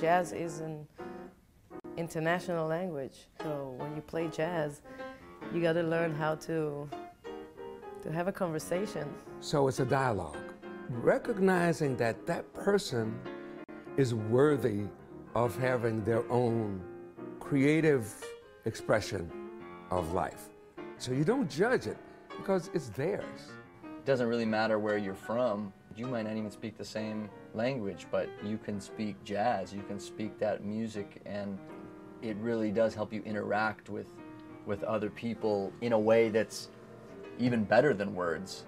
jazz is an international language. So when you play jazz, you got to learn how to to have a conversation. So it's a dialogue. Recognizing that that person is worthy of having their own creative expression of life. So you don't judge it because it's theirs. It doesn't really matter where you're from. You might not even speak the same language, but you can speak jazz, you can speak that music, and it really does help you interact with, with other people in a way that's even better than words.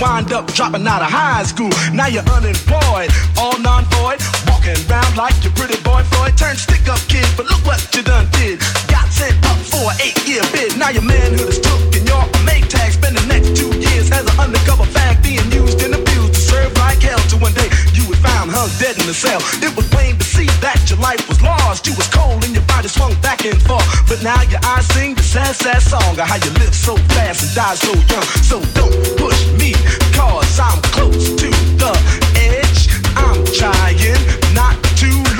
Wind up dropping out of high school. Now you're unemployed, all non-void. Walking around like your pretty boy Floyd. Turn stick up kid, but look what you done did. Got sent up for an eight-year bid. Now your manhood is took and your Maytag. Spend the next two years as an undercover hung dead in the cell. It was plain to see that your life was lost. You was cold and your body swung back and forth. But now your eyes sing the sad, sad song of how you live so fast and die so young. So don't push me, cause I'm close to the edge. I'm trying not to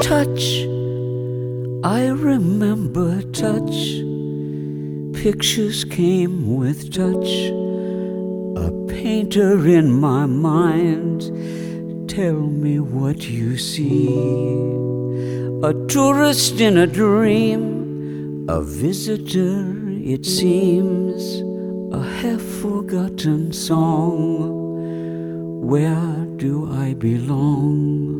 Touch. I remember touch. Pictures came with touch. A painter in my mind. Tell me what you see. A tourist in a dream. A visitor, it seems. A half forgotten song. Where do I belong?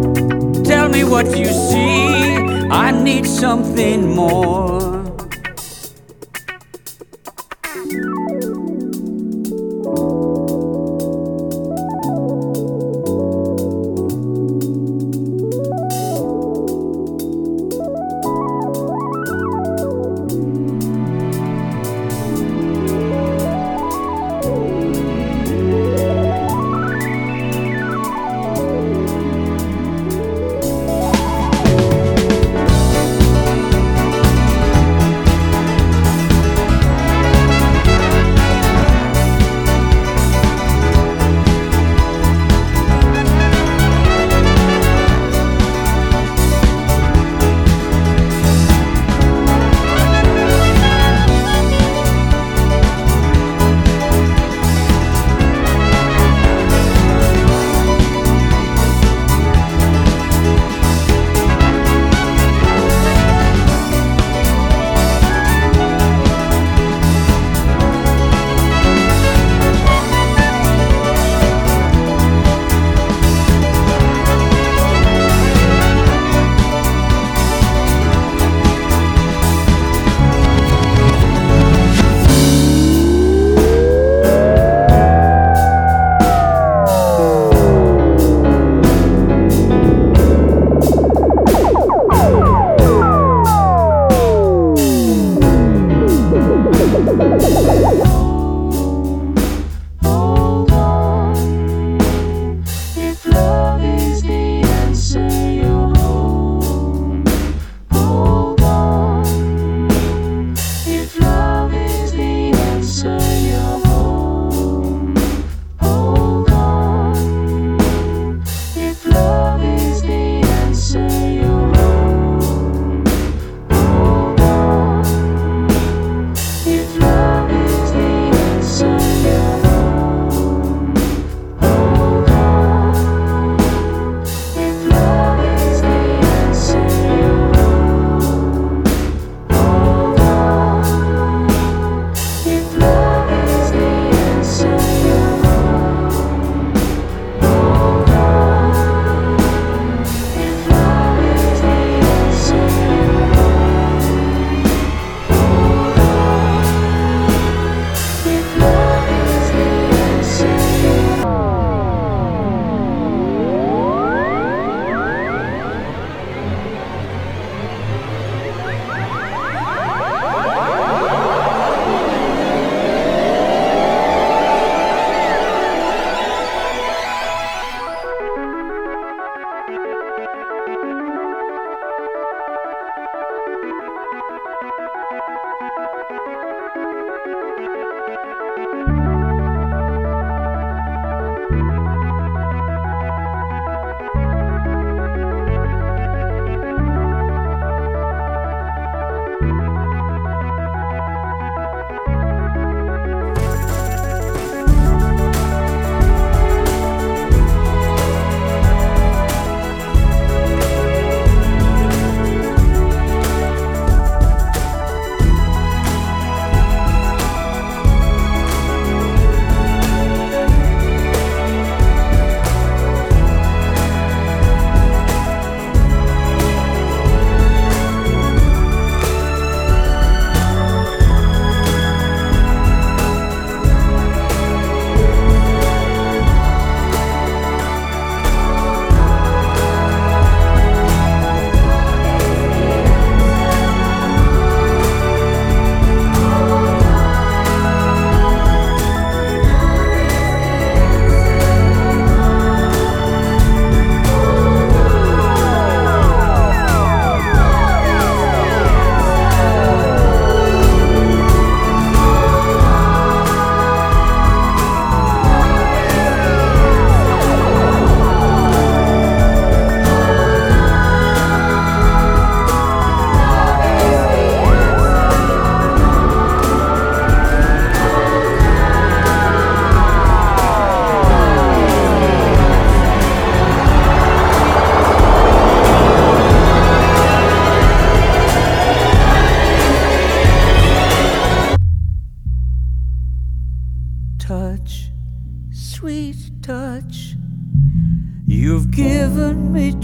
Me what you see. I need something more.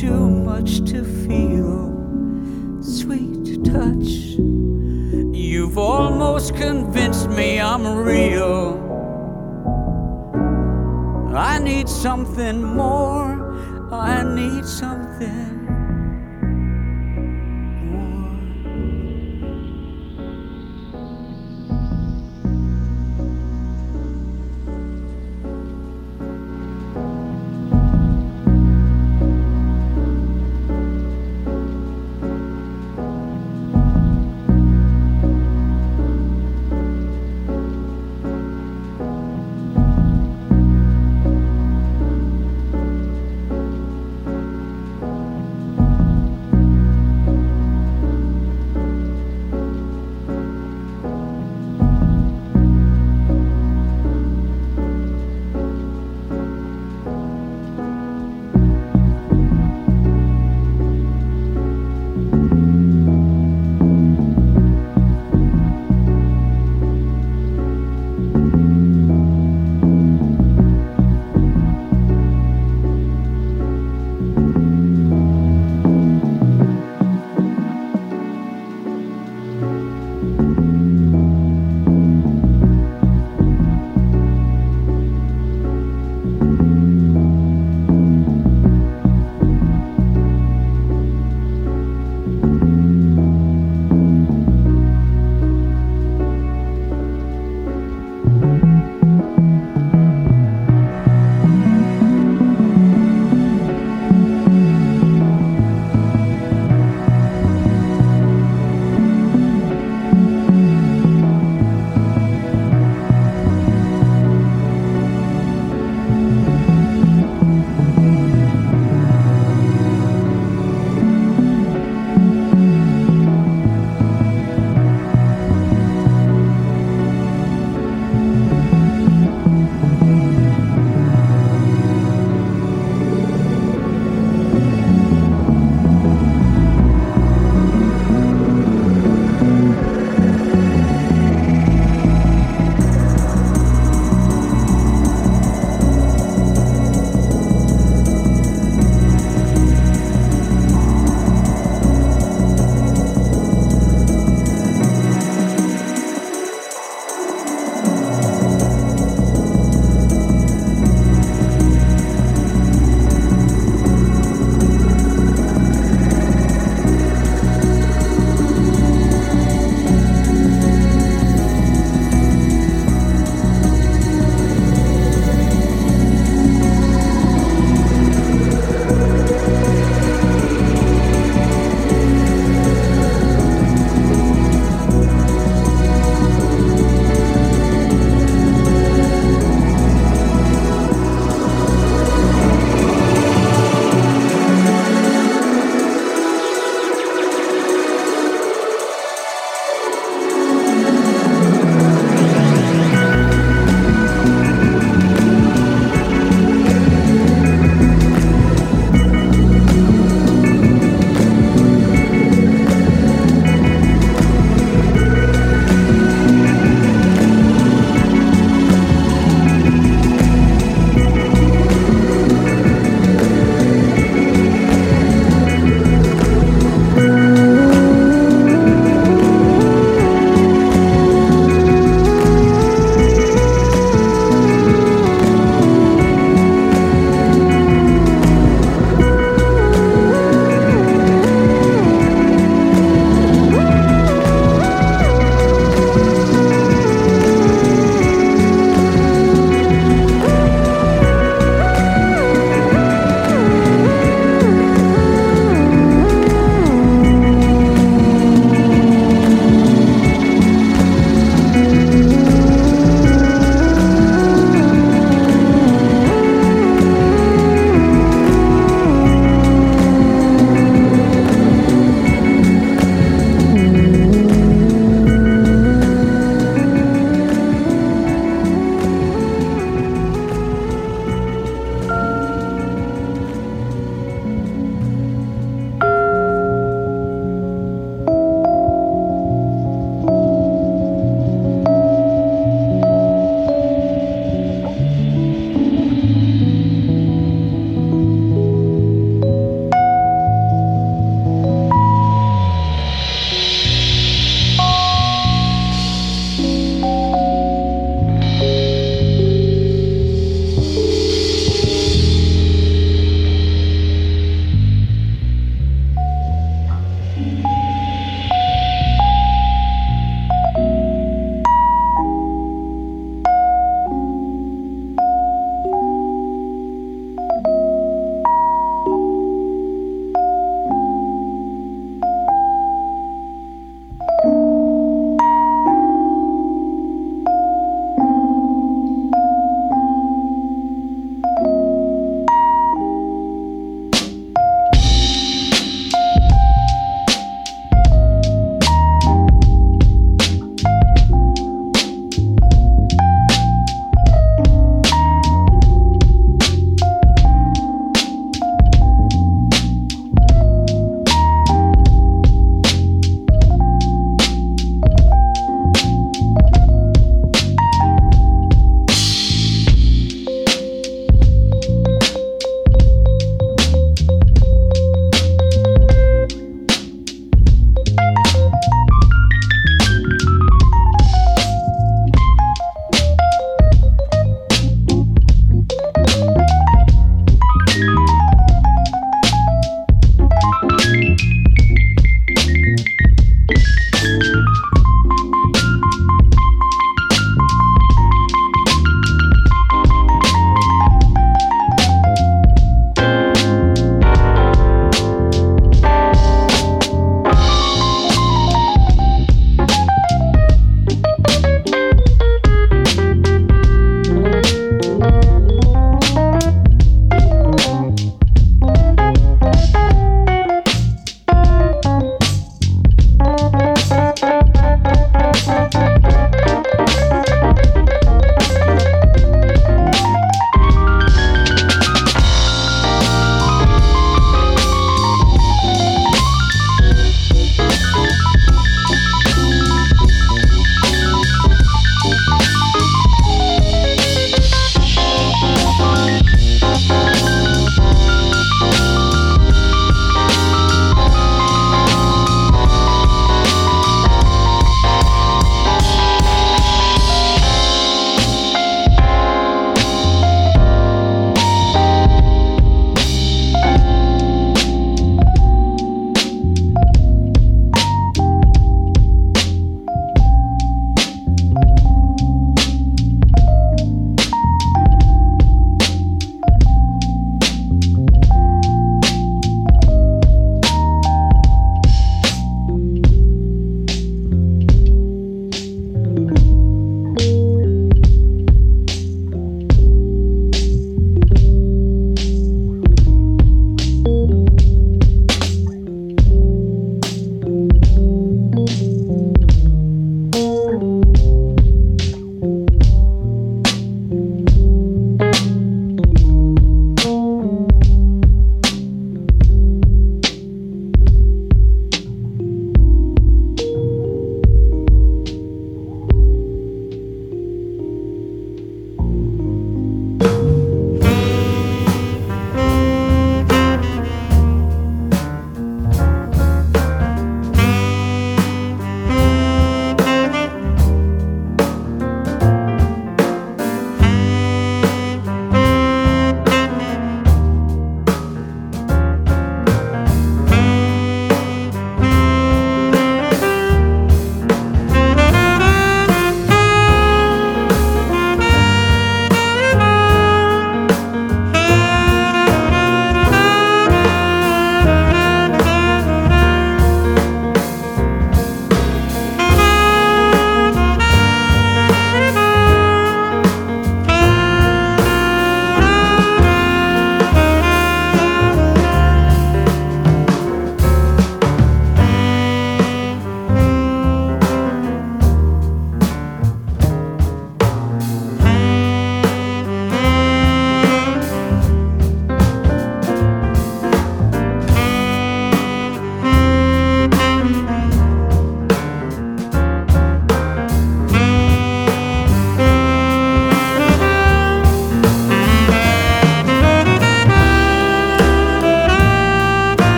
Too much